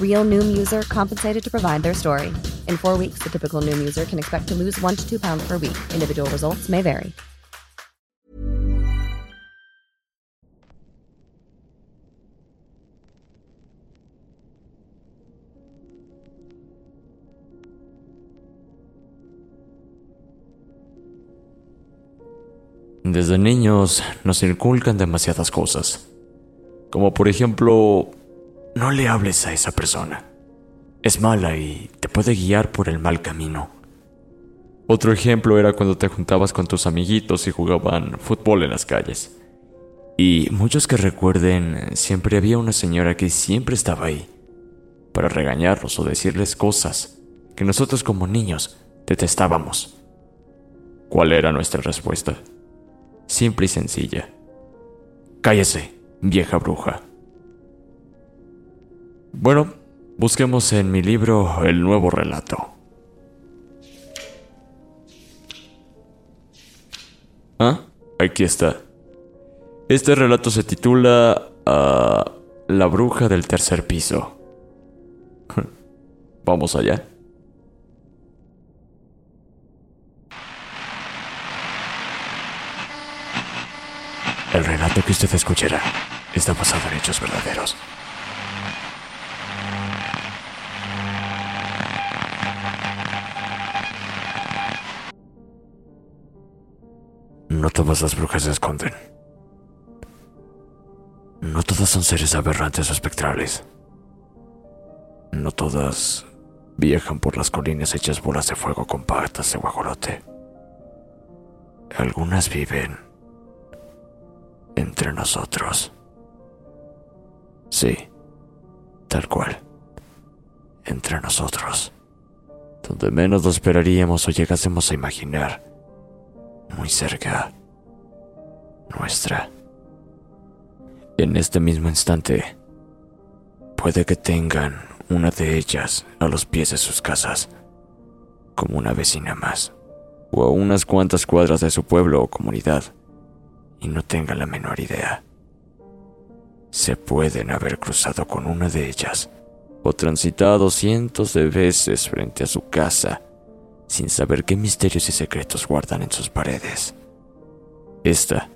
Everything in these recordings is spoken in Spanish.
Real Noom user compensated to provide their story. In four weeks, the typical Noom user can expect to lose one to two pounds per week. Individual results may vary. Desde niños nos inculcan demasiadas cosas. Como por ejemplo, no le hables a esa persona. Es mala y te puede guiar por el mal camino. Otro ejemplo era cuando te juntabas con tus amiguitos y jugaban fútbol en las calles. Y muchos que recuerden, siempre había una señora que siempre estaba ahí, para regañarlos o decirles cosas que nosotros como niños detestábamos. ¿Cuál era nuestra respuesta? Simple y sencilla. Cállese, vieja bruja. Bueno, busquemos en mi libro el nuevo relato. Ah, aquí está. Este relato se titula ah, La bruja del tercer piso. Vamos allá. El relato que usted escuchará está basado en hechos verdaderos. No todas las brujas se esconden. No todas son seres aberrantes o espectrales. No todas viajan por las colinas hechas bolas de fuego con patas de guajolote. Algunas viven entre nosotros. Sí, tal cual. Entre nosotros. Donde menos lo esperaríamos o llegásemos a imaginar. Muy cerca. Nuestra. En este mismo instante, puede que tengan una de ellas a los pies de sus casas, como una vecina más, o a unas cuantas cuadras de su pueblo o comunidad y no tengan la menor idea. Se pueden haber cruzado con una de ellas o transitado cientos de veces frente a su casa sin saber qué misterios y secretos guardan en sus paredes. Esta,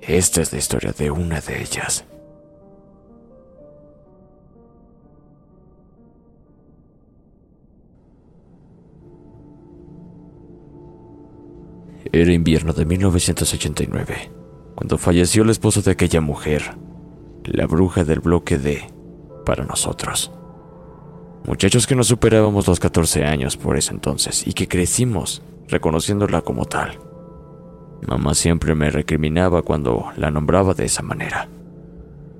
esta es la historia de una de ellas. Era invierno de 1989, cuando falleció el esposo de aquella mujer, la bruja del bloque D, para nosotros. Muchachos que no superábamos los 14 años por ese entonces y que crecimos reconociéndola como tal. Mamá siempre me recriminaba cuando la nombraba de esa manera.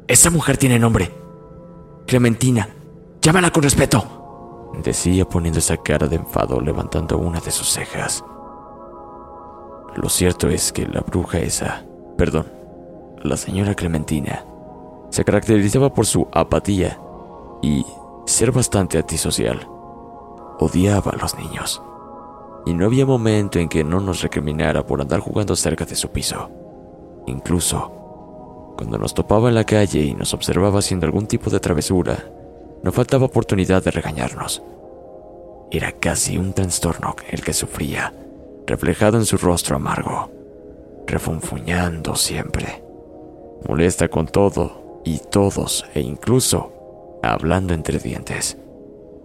Esa mujer tiene nombre. Clementina. Llámala con respeto. Decía poniendo esa cara de enfado levantando una de sus cejas. Lo cierto es que la bruja esa, perdón, la señora Clementina, se caracterizaba por su apatía y ser bastante antisocial. Odiaba a los niños. Y no había momento en que no nos recriminara por andar jugando cerca de su piso. Incluso, cuando nos topaba en la calle y nos observaba haciendo algún tipo de travesura, no faltaba oportunidad de regañarnos. Era casi un trastorno el que sufría, reflejado en su rostro amargo, refunfuñando siempre, molesta con todo y todos e incluso hablando entre dientes,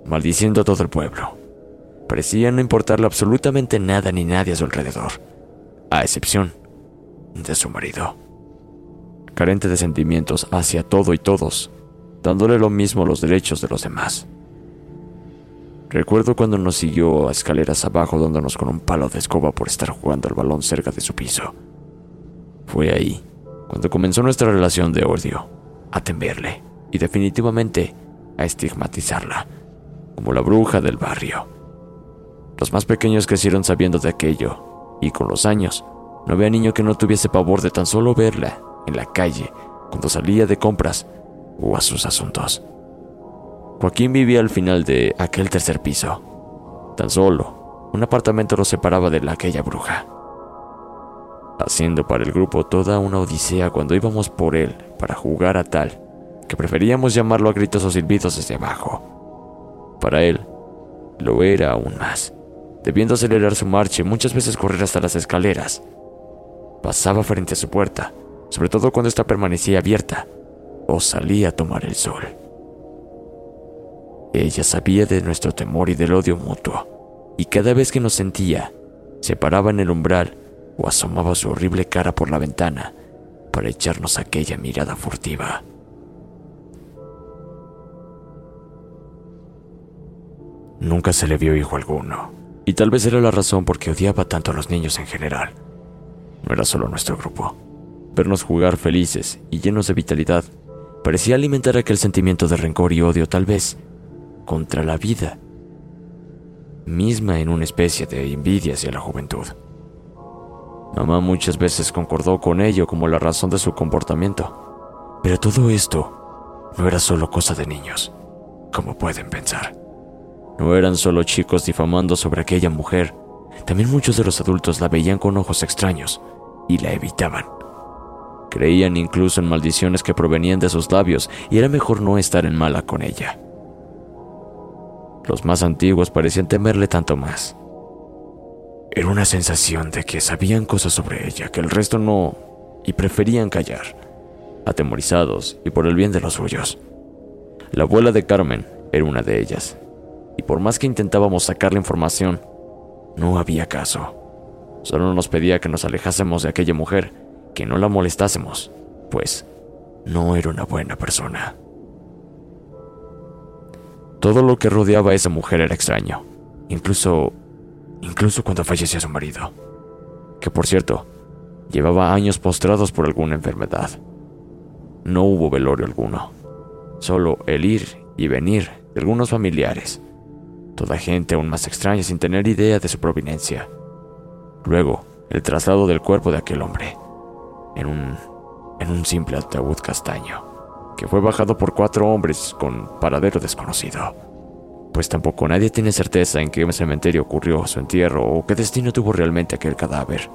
maldiciendo a todo el pueblo. Parecía no importarle absolutamente nada ni nadie a su alrededor, a excepción de su marido. Carente de sentimientos hacia todo y todos, dándole lo mismo los derechos de los demás. Recuerdo cuando nos siguió a escaleras abajo dándonos con un palo de escoba por estar jugando al balón cerca de su piso. Fue ahí cuando comenzó nuestra relación de odio, a temerle y definitivamente a estigmatizarla, como la bruja del barrio. Los más pequeños crecieron sabiendo de aquello, y con los años, no había niño que no tuviese pavor de tan solo verla en la calle cuando salía de compras o a sus asuntos. Joaquín vivía al final de aquel tercer piso. Tan solo, un apartamento lo separaba de la aquella bruja. Haciendo para el grupo toda una odisea cuando íbamos por él para jugar a tal que preferíamos llamarlo a gritos o silbidos desde abajo. Para él, lo era aún más, debiendo acelerar su marcha y muchas veces correr hasta las escaleras. Pasaba frente a su puerta, sobre todo cuando ésta permanecía abierta, o salía a tomar el sol. Ella sabía de nuestro temor y del odio mutuo, y cada vez que nos sentía, se paraba en el umbral o asomaba su horrible cara por la ventana para echarnos aquella mirada furtiva. Nunca se le vio hijo alguno, y tal vez era la razón por qué odiaba tanto a los niños en general. No era solo nuestro grupo. Vernos jugar felices y llenos de vitalidad parecía alimentar aquel sentimiento de rencor y odio tal vez contra la vida misma en una especie de envidia hacia la juventud. Mamá muchas veces concordó con ello como la razón de su comportamiento, pero todo esto no era solo cosa de niños, como pueden pensar. No eran solo chicos difamando sobre aquella mujer, también muchos de los adultos la veían con ojos extraños y la evitaban. Creían incluso en maldiciones que provenían de sus labios y era mejor no estar en mala con ella. Los más antiguos parecían temerle tanto más. Era una sensación de que sabían cosas sobre ella que el resto no y preferían callar, atemorizados y por el bien de los suyos. La abuela de Carmen era una de ellas, y por más que intentábamos sacar la información, no había caso. Solo nos pedía que nos alejásemos de aquella mujer, que no la molestásemos, pues no era una buena persona. Todo lo que rodeaba a esa mujer era extraño, incluso incluso cuando falleció su marido, que por cierto, llevaba años postrados por alguna enfermedad. No hubo velorio alguno, solo el ir y venir de algunos familiares toda gente aún más extraña sin tener idea de su proveniencia. Luego, el traslado del cuerpo de aquel hombre, en un, en un simple ataúd castaño, que fue bajado por cuatro hombres con paradero desconocido. Pues tampoco nadie tiene certeza en qué cementerio ocurrió su entierro o qué destino tuvo realmente aquel cadáver.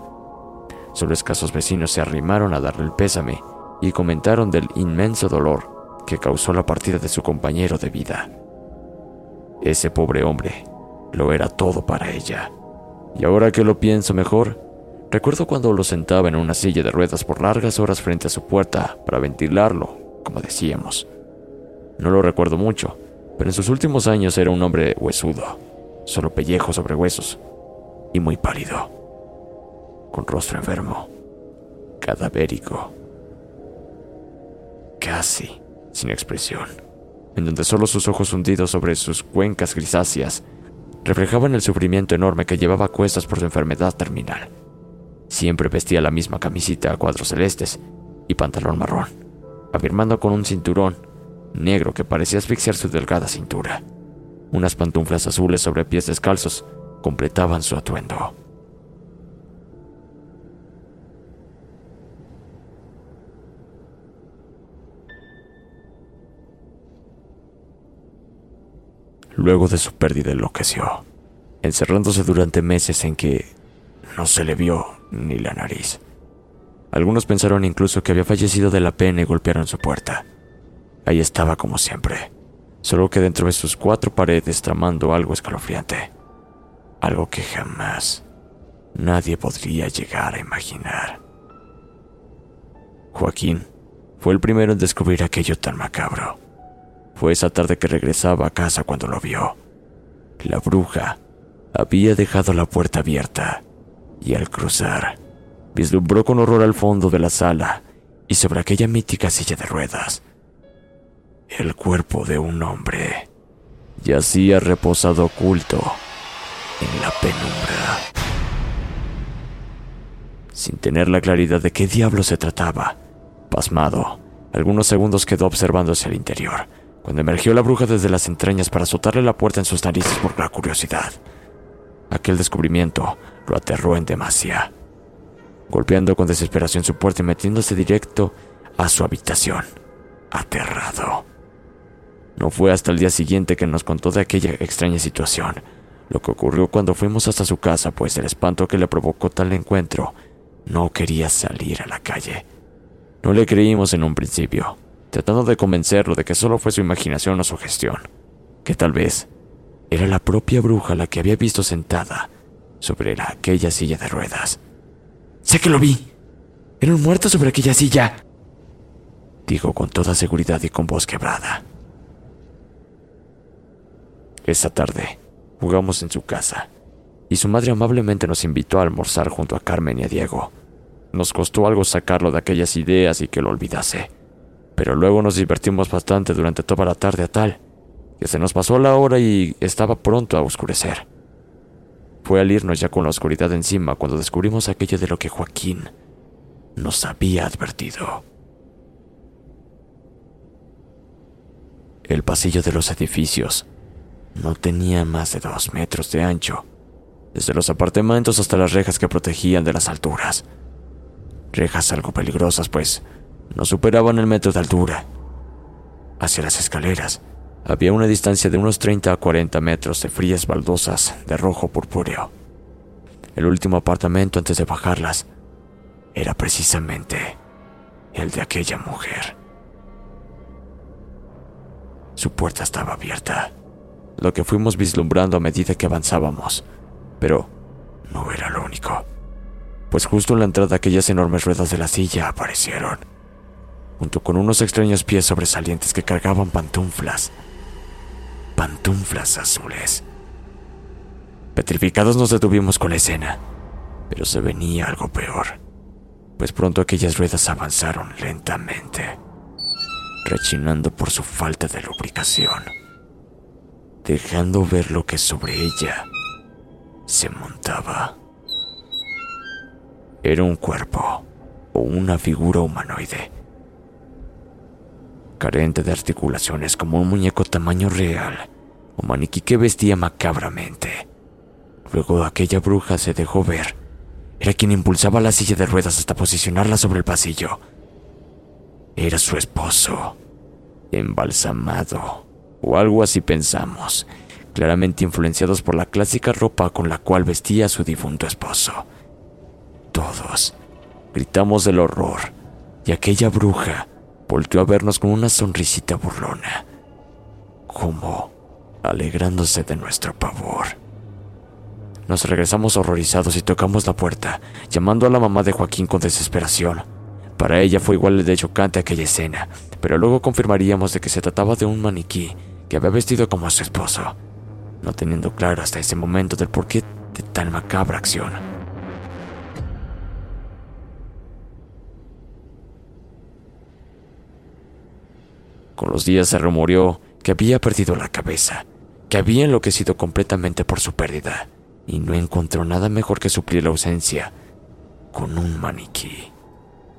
Solo escasos vecinos se arrimaron a darle el pésame y comentaron del inmenso dolor que causó la partida de su compañero de vida. Ese pobre hombre lo era todo para ella. Y ahora que lo pienso mejor, recuerdo cuando lo sentaba en una silla de ruedas por largas horas frente a su puerta para ventilarlo, como decíamos. No lo recuerdo mucho, pero en sus últimos años era un hombre huesudo, solo pellejo sobre huesos, y muy pálido, con rostro enfermo, cadavérico, casi sin expresión en donde solo sus ojos hundidos sobre sus cuencas grisáceas reflejaban el sufrimiento enorme que llevaba a cuestas por su enfermedad terminal. Siempre vestía la misma camisita a cuadros celestes y pantalón marrón, afirmando con un cinturón negro que parecía asfixiar su delgada cintura. Unas pantuflas azules sobre pies descalzos completaban su atuendo. Luego de su pérdida enloqueció, encerrándose durante meses en que no se le vio ni la nariz. Algunos pensaron incluso que había fallecido de la pena y golpearon su puerta. Ahí estaba como siempre, solo que dentro de sus cuatro paredes tramando algo escalofriante. Algo que jamás nadie podría llegar a imaginar. Joaquín fue el primero en descubrir aquello tan macabro. Fue esa tarde que regresaba a casa cuando lo vio. La bruja había dejado la puerta abierta y al cruzar, vislumbró con horror al fondo de la sala y sobre aquella mítica silla de ruedas. El cuerpo de un hombre yacía reposado oculto en la penumbra. Sin tener la claridad de qué diablo se trataba, pasmado, algunos segundos quedó observando hacia el interior, cuando emergió la bruja desde las entrañas para azotarle la puerta en sus narices por la curiosidad. Aquel descubrimiento lo aterró en demasía, golpeando con desesperación su puerta y metiéndose directo a su habitación, aterrado. No fue hasta el día siguiente que nos contó de aquella extraña situación, lo que ocurrió cuando fuimos hasta su casa, pues el espanto que le provocó tal encuentro no quería salir a la calle. No le creímos en un principio, tratando de convencerlo de que solo fue su imaginación o su gestión, que tal vez era la propia bruja la que había visto sentada sobre aquella silla de ruedas. Sé que lo vi. Era un muerto sobre aquella silla, dijo con toda seguridad y con voz quebrada. Esa tarde jugamos en su casa y su madre amablemente nos invitó a almorzar junto a Carmen y a Diego. Nos costó algo sacarlo de aquellas ideas y que lo olvidase pero luego nos divertimos bastante durante toda la tarde a tal que se nos pasó la hora y estaba pronto a oscurecer. Fue al irnos ya con la oscuridad encima cuando descubrimos aquello de lo que Joaquín nos había advertido. El pasillo de los edificios no tenía más de dos metros de ancho, desde los apartamentos hasta las rejas que protegían de las alturas. Rejas algo peligrosas, pues no superaban el metro de altura. Hacia las escaleras había una distancia de unos 30 a 40 metros de frías baldosas de rojo purpúreo. El último apartamento antes de bajarlas era precisamente el de aquella mujer. Su puerta estaba abierta, lo que fuimos vislumbrando a medida que avanzábamos, pero no era lo único, pues justo en la entrada aquellas enormes ruedas de la silla aparecieron junto con unos extraños pies sobresalientes que cargaban pantuflas. Pantuflas azules. Petrificados nos detuvimos con la escena, pero se venía algo peor, pues pronto aquellas ruedas avanzaron lentamente, rechinando por su falta de lubricación, dejando ver lo que sobre ella se montaba. Era un cuerpo o una figura humanoide carente de articulaciones como un muñeco tamaño real, un maniquí que vestía macabramente. Luego aquella bruja se dejó ver. Era quien impulsaba la silla de ruedas hasta posicionarla sobre el pasillo. Era su esposo, embalsamado, o algo así pensamos, claramente influenciados por la clásica ropa con la cual vestía a su difunto esposo. Todos gritamos del horror, y aquella bruja volteó a vernos con una sonrisita burlona, como alegrándose de nuestro pavor. Nos regresamos horrorizados y tocamos la puerta, llamando a la mamá de Joaquín con desesperación. Para ella fue igual de chocante aquella escena, pero luego confirmaríamos de que se trataba de un maniquí que había vestido como a su esposo, no teniendo claro hasta ese momento del porqué de tan macabra acción. Con los días se rumoreó que había perdido la cabeza, que había enloquecido completamente por su pérdida, y no encontró nada mejor que suplir la ausencia con un maniquí,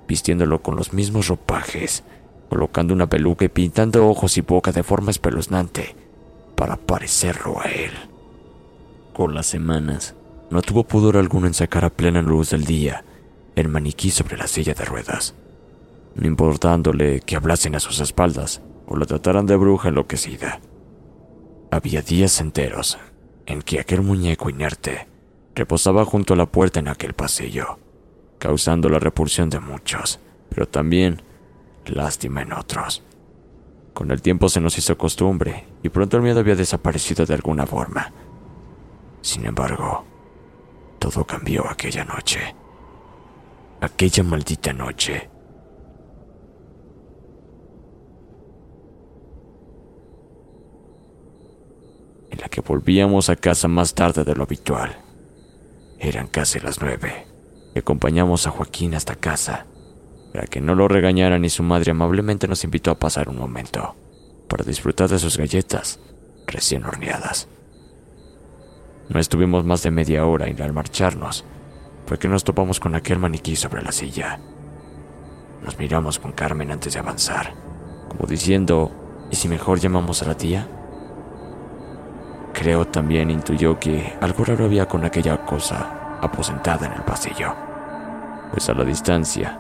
vistiéndolo con los mismos ropajes, colocando una peluca y pintando ojos y boca de forma espeluznante para parecerlo a él. Con las semanas, no tuvo pudor alguno en sacar a plena luz del día el maniquí sobre la silla de ruedas, no importándole que hablasen a sus espaldas o lo trataran de bruja enloquecida. Había días enteros en que aquel muñeco inerte reposaba junto a la puerta en aquel pasillo, causando la repulsión de muchos, pero también lástima en otros. Con el tiempo se nos hizo costumbre y pronto el miedo había desaparecido de alguna forma. Sin embargo, todo cambió aquella noche. Aquella maldita noche. En la que volvíamos a casa más tarde de lo habitual. Eran casi las nueve. Y acompañamos a Joaquín hasta casa para que no lo regañaran y su madre amablemente nos invitó a pasar un momento para disfrutar de sus galletas recién horneadas. No estuvimos más de media hora y al marcharnos fue que nos topamos con aquel maniquí sobre la silla. Nos miramos con Carmen antes de avanzar, como diciendo, ¿y si mejor llamamos a la tía? Creo también intuyó que algo raro había con aquella cosa aposentada en el pasillo, pues a la distancia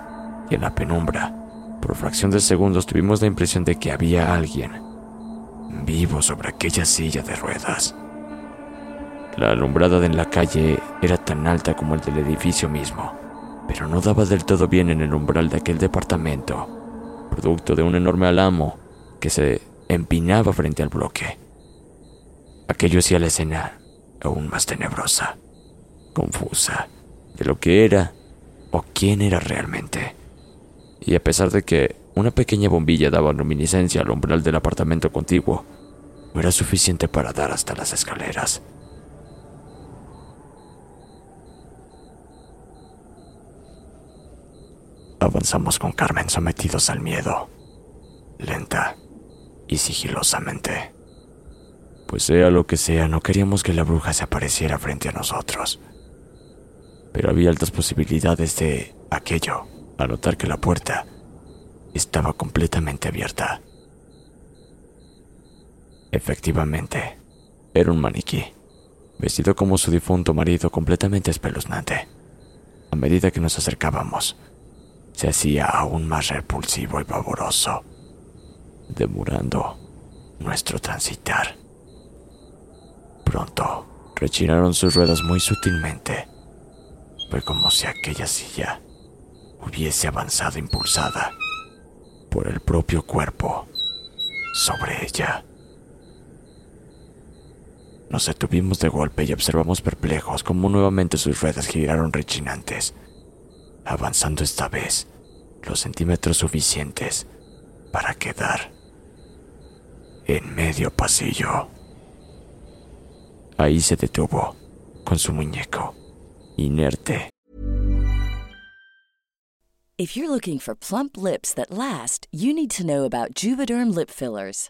y en la penumbra, por fracción de segundos tuvimos la impresión de que había alguien vivo sobre aquella silla de ruedas. La alumbrada en la calle era tan alta como el del edificio mismo, pero no daba del todo bien en el umbral de aquel departamento, producto de un enorme alamo que se empinaba frente al bloque. Aquello hacía la escena aún más tenebrosa, confusa, de lo que era o quién era realmente y a pesar de que una pequeña bombilla daba luminiscencia al umbral del apartamento contiguo, no era suficiente para dar hasta las escaleras. Avanzamos con Carmen sometidos al miedo, lenta y sigilosamente. Pues sea lo que sea, no queríamos que la bruja se apareciera frente a nosotros. Pero había altas posibilidades de aquello a notar que la puerta estaba completamente abierta. Efectivamente, era un maniquí, vestido como su difunto marido completamente espeluznante. A medida que nos acercábamos, se hacía aún más repulsivo y pavoroso, demorando nuestro transitar. Pronto, rechinaron sus ruedas muy sutilmente. Fue como si aquella silla hubiese avanzado impulsada por el propio cuerpo sobre ella. Nos detuvimos de golpe y observamos perplejos cómo nuevamente sus ruedas giraron rechinantes, avanzando esta vez los centímetros suficientes para quedar en medio pasillo. Ahí se detuvo con su muñeco, inerte, If you're looking for plump lips that last, you need to know about Juvederm lip fillers.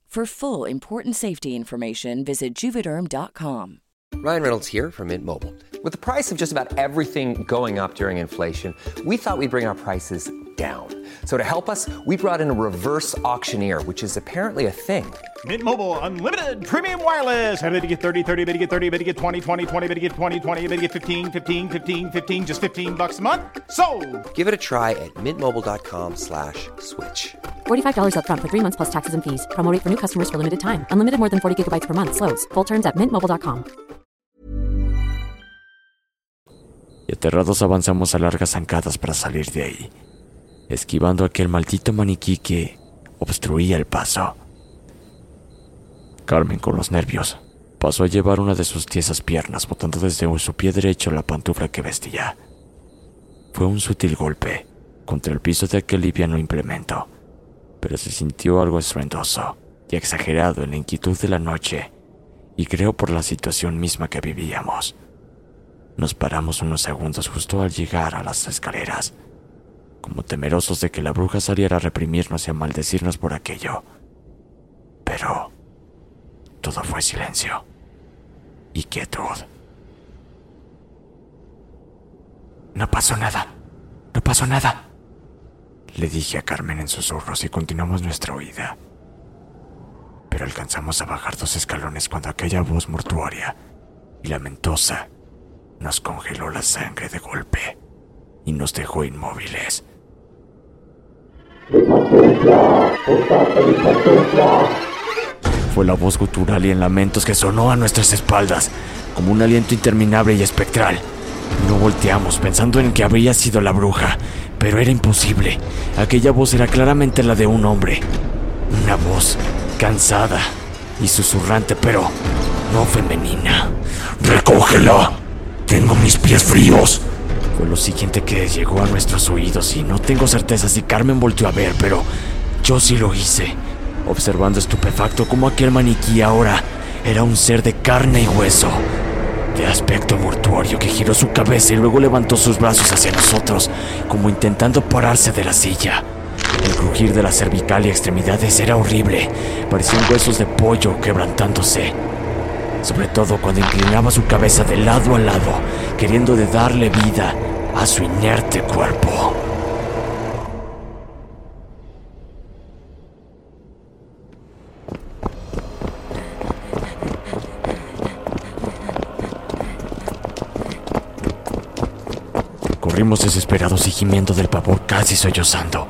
For full important safety information, visit juvederm.com. Ryan Reynolds here from Mint Mobile. With the price of just about everything going up during inflation, we thought we'd bring our prices down. So to help us, we brought in a reverse auctioneer, which is apparently a thing. Mint Mobile unlimited premium wireless. Ready to get 30, 30, bit to get 30, bit to get 20, 20, 20, bit to get 20, 20, bit to get 15, 15, 15, 15 just 15 bucks a month. So, Give it a try at mintmobile.com slash switch. $45 upfront for three months plus taxes and fees. Promo rate for new customers for limited time. Unlimited more than 40 gigabytes per month. Slows. Full terms at mintmobile.com. y aterrados avanzamos a largas zancadas para salir de ahí, esquivando aquel maldito maniquí que obstruía el paso. Carmen, con los nervios, pasó a llevar una de sus tiesas piernas, botando desde su pie derecho la pantufla que vestía. Fue un sutil golpe contra el piso de aquel liviano implemento, pero se sintió algo estruendoso y exagerado en la inquietud de la noche, y creo por la situación misma que vivíamos. Nos paramos unos segundos justo al llegar a las escaleras, como temerosos de que la bruja saliera a reprimirnos y a maldecirnos por aquello. Pero todo fue silencio y quietud. No pasó nada, no pasó nada, le dije a Carmen en susurros y continuamos nuestra huida. Pero alcanzamos a bajar dos escalones cuando aquella voz mortuoria y lamentosa nos congeló la sangre de golpe y nos dejó inmóviles. Fue la voz gutural y en lamentos que sonó a nuestras espaldas, como un aliento interminable y espectral. No volteamos pensando en que habría sido la bruja, pero era imposible. Aquella voz era claramente la de un hombre. Una voz cansada y susurrante, pero no femenina. ¡Recógela! Tengo mis pies fríos. Fue lo siguiente que llegó a nuestros oídos y no tengo certeza si Carmen volvió a ver, pero yo sí lo hice, observando estupefacto cómo aquel maniquí ahora era un ser de carne y hueso, de aspecto mortuorio que giró su cabeza y luego levantó sus brazos hacia nosotros, como intentando pararse de la silla. El crujir de la cervical y extremidades era horrible, parecían huesos de pollo quebrantándose sobre todo cuando inclinaba su cabeza de lado a lado, queriendo de darle vida a su inerte cuerpo. Corrimos desesperados y gimiendo del pavor, casi sollozando.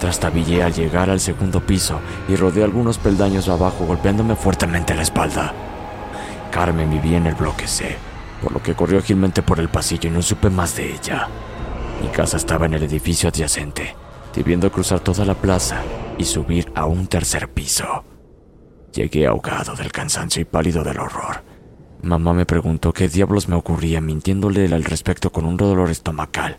Trastabillé al llegar al segundo piso y rodeé algunos peldaños abajo golpeándome fuertemente la espalda. Carmen vivía en el bloque C, por lo que corrió ágilmente por el pasillo y no supe más de ella. Mi casa estaba en el edificio adyacente, debiendo cruzar toda la plaza y subir a un tercer piso. Llegué ahogado del cansancio y pálido del horror. Mamá me preguntó qué diablos me ocurría mintiéndole al respecto con un dolor estomacal.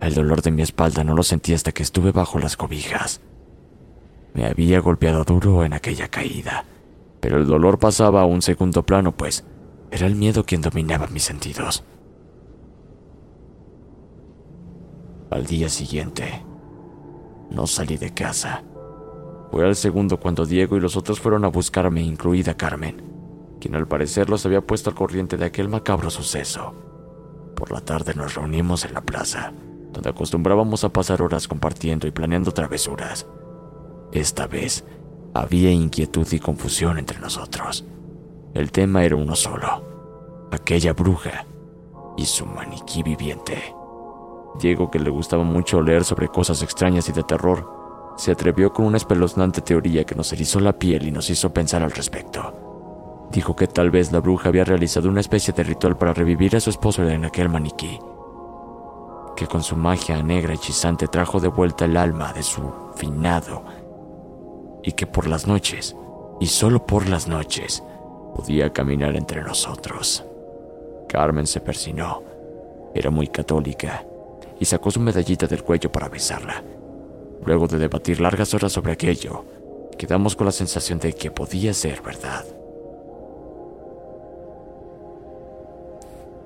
El dolor de mi espalda no lo sentí hasta que estuve bajo las cobijas. Me había golpeado duro en aquella caída pero el dolor pasaba a un segundo plano, pues era el miedo quien dominaba mis sentidos. Al día siguiente, no salí de casa. Fue al segundo cuando Diego y los otros fueron a buscarme, incluida Carmen, quien al parecer los había puesto al corriente de aquel macabro suceso. Por la tarde nos reunimos en la plaza, donde acostumbrábamos a pasar horas compartiendo y planeando travesuras. Esta vez había inquietud y confusión entre nosotros. El tema era uno solo, aquella bruja y su maniquí viviente. Diego, que le gustaba mucho leer sobre cosas extrañas y de terror, se atrevió con una espeluznante teoría que nos erizó la piel y nos hizo pensar al respecto. Dijo que tal vez la bruja había realizado una especie de ritual para revivir a su esposo en aquel maniquí, que con su magia negra hechizante trajo de vuelta el alma de su finado y que por las noches, y solo por las noches, podía caminar entre nosotros. Carmen se persinó. Era muy católica y sacó su medallita del cuello para besarla. Luego de debatir largas horas sobre aquello, quedamos con la sensación de que podía ser verdad.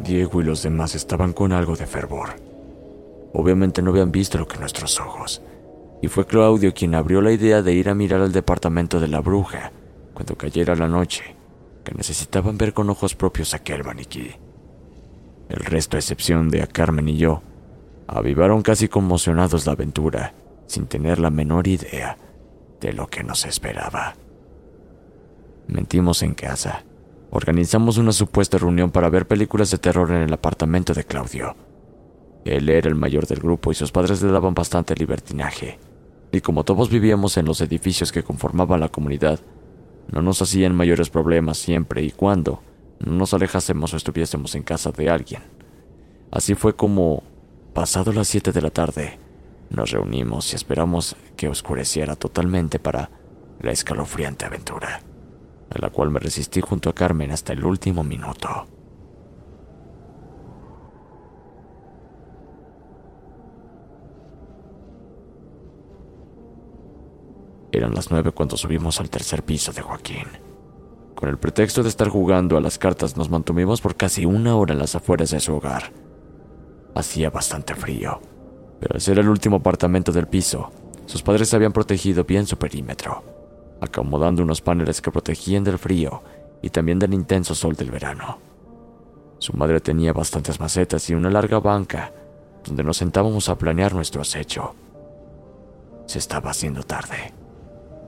Diego y los demás estaban con algo de fervor. Obviamente no habían visto lo que nuestros ojos, y fue Claudio quien abrió la idea de ir a mirar al departamento de la bruja cuando cayera la noche, que necesitaban ver con ojos propios aquel maniquí. El resto, a excepción de a Carmen y yo, Avivaron casi conmocionados la aventura, sin tener la menor idea de lo que nos esperaba. Mentimos en casa. Organizamos una supuesta reunión para ver películas de terror en el apartamento de Claudio. Él era el mayor del grupo y sus padres le daban bastante libertinaje. Y como todos vivíamos en los edificios que conformaban la comunidad, no nos hacían mayores problemas siempre y cuando no nos alejásemos o estuviésemos en casa de alguien. Así fue como, pasado las 7 de la tarde, nos reunimos y esperamos que oscureciera totalmente para la escalofriante aventura a la cual me resistí junto a Carmen hasta el último minuto. Eran las nueve cuando subimos al tercer piso de Joaquín. Con el pretexto de estar jugando a las cartas nos mantuvimos por casi una hora en las afueras de su hogar. Hacía bastante frío, pero al ser el último apartamento del piso, sus padres habían protegido bien su perímetro acomodando unos paneles que protegían del frío y también del intenso sol del verano. Su madre tenía bastantes macetas y una larga banca donde nos sentábamos a planear nuestro acecho. Se estaba haciendo tarde.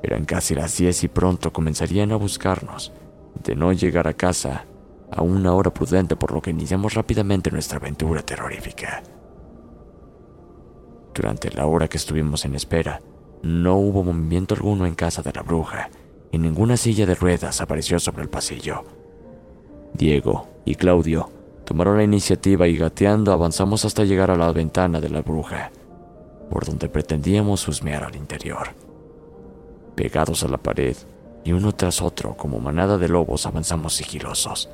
Eran casi las 10 y pronto comenzarían a buscarnos. De no llegar a casa a una hora prudente, por lo que iniciamos rápidamente nuestra aventura terrorífica. Durante la hora que estuvimos en espera, no hubo movimiento alguno en casa de la bruja y ninguna silla de ruedas apareció sobre el pasillo. Diego y Claudio tomaron la iniciativa y gateando avanzamos hasta llegar a la ventana de la bruja, por donde pretendíamos husmear al interior. Pegados a la pared y uno tras otro como manada de lobos avanzamos sigilosos,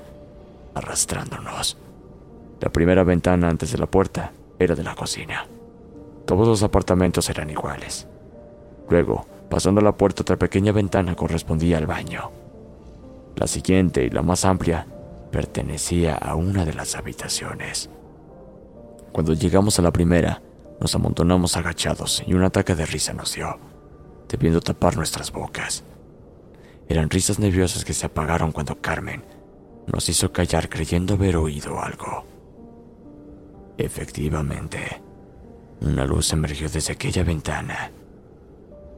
arrastrándonos. La primera ventana antes de la puerta era de la cocina. Todos los apartamentos eran iguales Luego, pasando la puerta, otra pequeña ventana correspondía al baño. La siguiente y la más amplia pertenecía a una de las habitaciones. Cuando llegamos a la primera, nos amontonamos agachados y un ataque de risa nos dio, debiendo tapar nuestras bocas. Eran risas nerviosas que se apagaron cuando Carmen nos hizo callar creyendo haber oído algo. Efectivamente, una luz emergió desde aquella ventana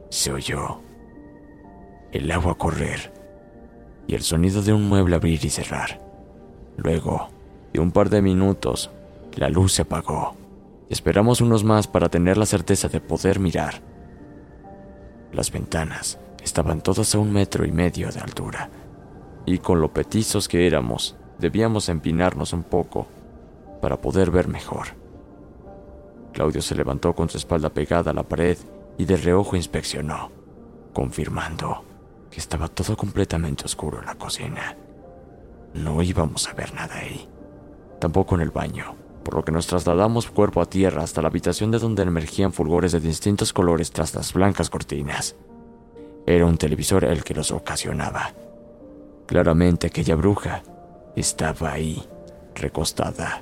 se oyó el agua correr y el sonido de un mueble abrir y cerrar. Luego, de un par de minutos, la luz se apagó. Esperamos unos más para tener la certeza de poder mirar. Las ventanas estaban todas a un metro y medio de altura, y con lo petizos que éramos, debíamos empinarnos un poco para poder ver mejor. Claudio se levantó con su espalda pegada a la pared y de reojo inspeccionó, confirmando que estaba todo completamente oscuro en la cocina. No íbamos a ver nada ahí, tampoco en el baño, por lo que nos trasladamos cuerpo a tierra hasta la habitación de donde emergían fulgores de distintos colores tras las blancas cortinas. Era un televisor el que los ocasionaba. Claramente aquella bruja estaba ahí, recostada,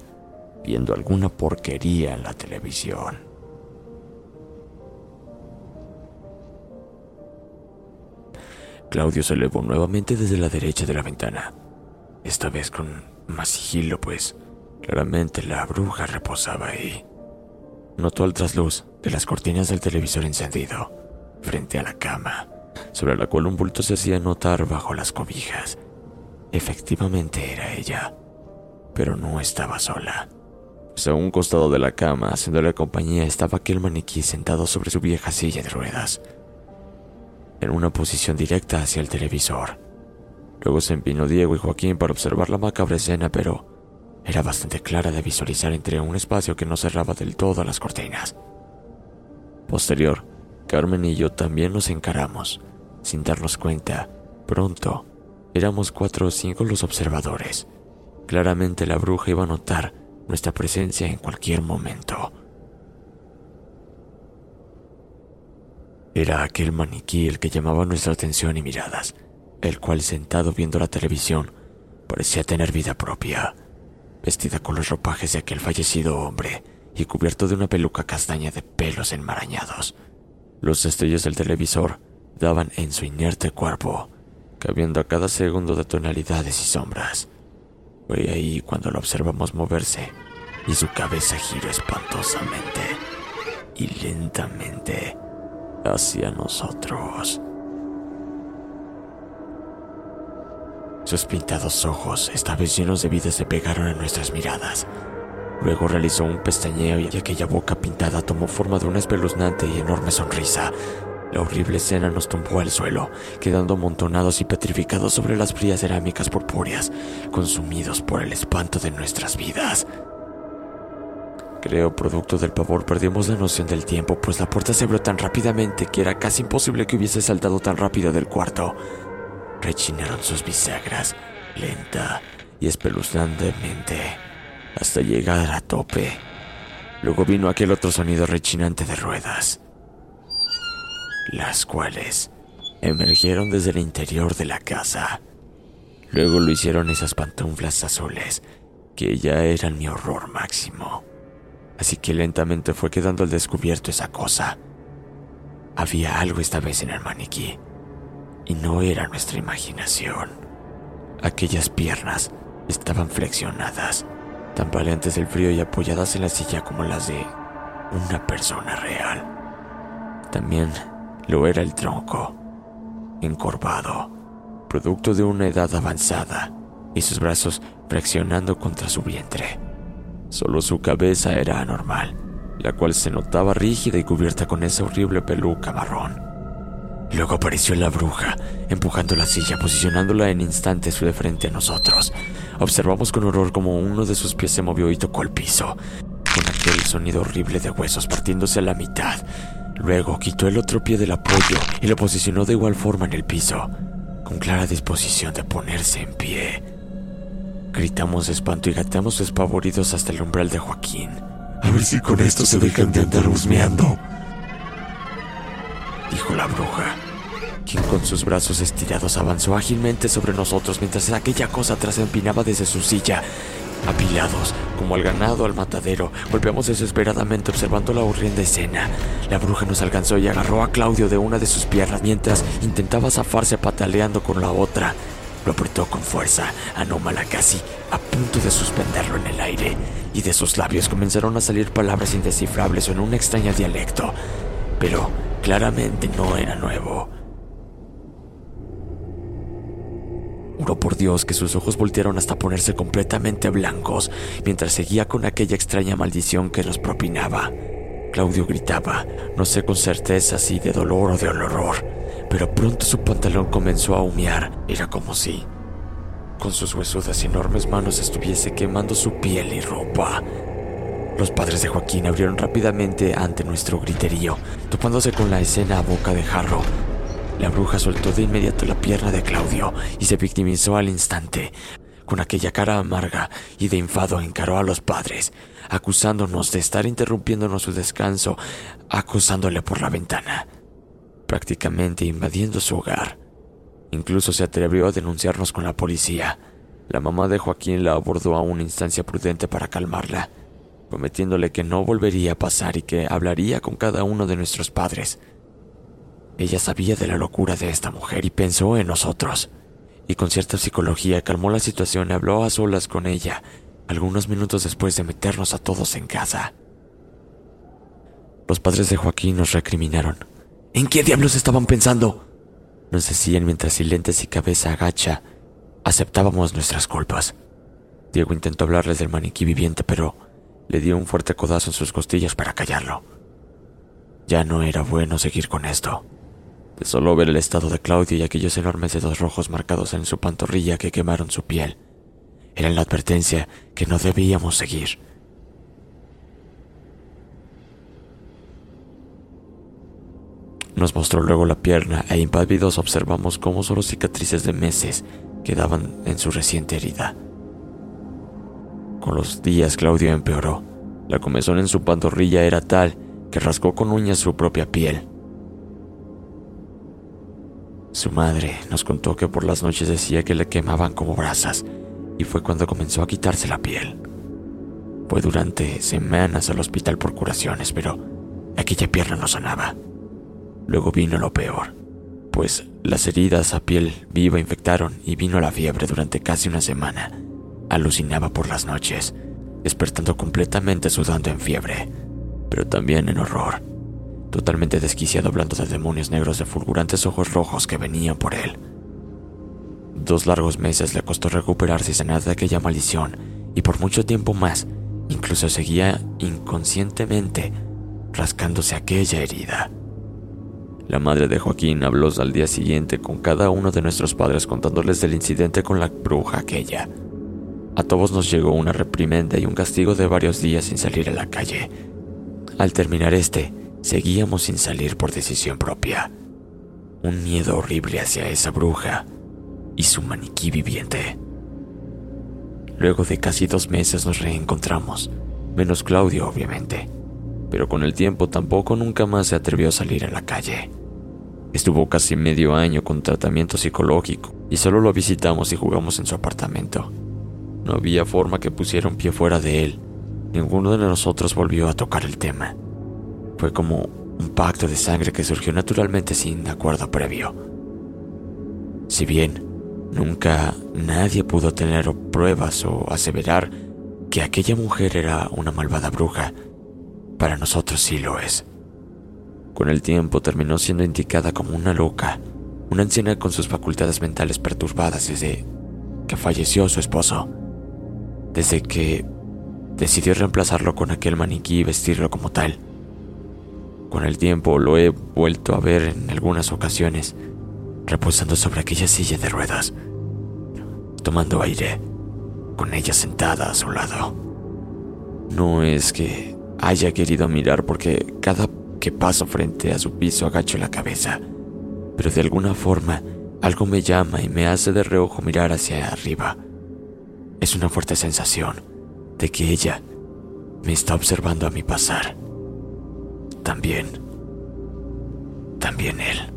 viendo alguna porquería en la televisión. Claudio se elevó nuevamente desde la derecha de la ventana, esta vez con más sigilo, pues claramente la bruja reposaba ahí. Notó el trasluz de las cortinas del televisor encendido frente a la cama, sobre la cual un bulto se hacía notar bajo las cobijas. Efectivamente era ella, pero no estaba sola. Pues a un costado de la cama, haciéndole compañía, estaba aquel maniquí sentado sobre su vieja silla de ruedas en una posición directa hacia el televisor. Luego se empinó Diego y Joaquín para observar la macabra escena, pero era bastante clara de visualizar entre un espacio que no cerraba del todo las cortinas. Posterior, Carmen y yo también nos encaramos, sin darnos cuenta. Pronto, éramos cuatro o cinco los observadores. Claramente la bruja iba a notar nuestra presencia en cualquier momento. Era aquel maniquí el que llamaba nuestra atención y miradas, el cual sentado viendo la televisión parecía tener vida propia, vestida con los ropajes de aquel fallecido hombre y cubierto de una peluca castaña de pelos enmarañados. Los destellos del televisor daban en su inerte cuerpo, cabiendo a cada segundo de tonalidades y sombras. Fue ahí cuando lo observamos moverse y su cabeza giró espantosamente y lentamente hacia nosotros. Sus pintados ojos, esta vez llenos de vida, se pegaron a nuestras miradas. Luego realizó un pestañeo y aquella boca pintada tomó forma de una espeluznante y enorme sonrisa. La horrible escena nos tumbó al suelo, quedando amontonados y petrificados sobre las frías cerámicas purpúreas, consumidos por el espanto de nuestras vidas. Creo, producto del pavor, perdimos la noción del tiempo, pues la puerta se abrió tan rápidamente que era casi imposible que hubiese saltado tan rápido del cuarto. Rechinaron sus bisagras, lenta y espeluznantemente, hasta llegar a tope. Luego vino aquel otro sonido rechinante de ruedas, las cuales emergieron desde el interior de la casa. Luego lo hicieron esas pantuflas azules, que ya eran mi horror máximo. Así que lentamente fue quedando al descubierto esa cosa. Había algo esta vez en el maniquí, y no era nuestra imaginación. Aquellas piernas estaban flexionadas, tan valientes del frío y apoyadas en la silla como las de una persona real. También lo era el tronco, encorvado, producto de una edad avanzada, y sus brazos flexionando contra su vientre. Solo su cabeza era anormal, la cual se notaba rígida y cubierta con esa horrible peluca marrón. Luego apareció la bruja, empujando la silla, posicionándola en instantes de frente a nosotros. Observamos con horror como uno de sus pies se movió y tocó el piso, con aquel sonido horrible de huesos partiéndose a la mitad. Luego quitó el otro pie del apoyo y lo posicionó de igual forma en el piso, con clara disposición de ponerse en pie. Gritamos de espanto y gateamos despavoridos hasta el umbral de Joaquín. A ver si con esto se dejan de andar husmeando, dijo la bruja, quien con sus brazos estirados avanzó ágilmente sobre nosotros mientras aquella cosa atrás empinaba desde su silla. Apilados, como al ganado al matadero, golpeamos desesperadamente observando la horrenda escena. La bruja nos alcanzó y agarró a Claudio de una de sus piernas mientras intentaba zafarse pataleando con la otra. Lo apretó con fuerza, anómala casi, a punto de suspenderlo en el aire, y de sus labios comenzaron a salir palabras indescifrables en un extraño dialecto. Pero claramente no era nuevo. Juró por Dios que sus ojos voltearon hasta ponerse completamente blancos mientras seguía con aquella extraña maldición que nos propinaba. Claudio gritaba, no sé con certeza si de dolor o de horror, pero pronto su pantalón comenzó a humear. Era como si, con sus huesudas y enormes manos, estuviese quemando su piel y ropa. Los padres de Joaquín abrieron rápidamente ante nuestro griterío, topándose con la escena a boca de jarro. La bruja soltó de inmediato la pierna de Claudio y se victimizó al instante. Con aquella cara amarga y de enfado encaró a los padres, acusándonos de estar interrumpiéndonos su descanso, acusándole por la ventana, prácticamente invadiendo su hogar. Incluso se atrevió a denunciarnos con la policía. La mamá de Joaquín la abordó a una instancia prudente para calmarla prometiéndole que no volvería a pasar y que hablaría con cada uno de nuestros padres. Ella sabía de la locura de esta mujer y pensó en nosotros, y con cierta psicología calmó la situación y habló a solas con ella, algunos minutos después de meternos a todos en casa. Los padres de Joaquín nos recriminaron. ¿En qué diablos estaban pensando? Nos decían mientras silentes y cabeza agacha aceptábamos nuestras culpas. Diego intentó hablarles del maniquí viviente, pero le dio un fuerte codazo en sus costillas para callarlo. Ya no era bueno seguir con esto. De solo ver el estado de Claudio y aquellos enormes dedos rojos marcados en su pantorrilla que quemaron su piel, era la advertencia que no debíamos seguir. Nos mostró luego la pierna e impávidos observamos cómo solo cicatrices de meses quedaban en su reciente herida. Con los días Claudio empeoró. La comezón en su pantorrilla era tal que rascó con uñas su propia piel. Su madre nos contó que por las noches decía que le quemaban como brasas y fue cuando comenzó a quitarse la piel. Fue durante semanas al hospital por curaciones, pero aquella pierna no sanaba. Luego vino lo peor, pues las heridas a piel viva infectaron y vino la fiebre durante casi una semana. Alucinaba por las noches. despertando completamente sudando en fiebre, pero también en horror, totalmente desquiciado hablando de demonios negros de fulgurantes ojos rojos que venían por él. Dos largos meses le costó recuperarse y sanar de aquella maldición, y por mucho tiempo más, incluso seguía inconscientemente rascándose aquella herida. La madre de Joaquín habló al día siguiente con cada uno de nuestros padres contándoles del incidente con la bruja aquella. A todos nos llegó una reprimenda y un castigo de varios días sin salir a la calle. Al terminar este, seguíamos sin salir por decisión propia. Un miedo horrible hacia esa bruja y su maniquí viviente. Luego de casi dos meses nos reencontramos, menos Claudio obviamente pero con el tiempo tampoco nunca más se atrevió a salir a la calle. Estuvo casi medio año con tratamiento psicológico y solo lo visitamos y jugamos en su apartamento. No había forma que pusiera un pie fuera de él. Ninguno de nosotros volvió a tocar el tema. Fue como un pacto de sangre que surgió naturalmente sin acuerdo previo. Si bien nunca nadie pudo tener pruebas o aseverar que aquella mujer era una malvada bruja, para nosotros sí lo es. Con el tiempo terminó siendo indicada como una loca, una anciana con sus facultades mentales perturbadas desde que falleció su esposo, desde que decidió reemplazarlo con aquel maniquí y vestirlo como tal. Con el tiempo lo he vuelto a ver en algunas ocasiones, reposando sobre aquella silla de ruedas, tomando aire, con ella sentada a su lado. No es que haya querido mirar porque cada que paso frente a su piso agacho la cabeza, pero de alguna forma algo me llama y me hace de reojo mirar hacia arriba. Es una fuerte sensación de que ella me está observando a mi pasar. También, también él.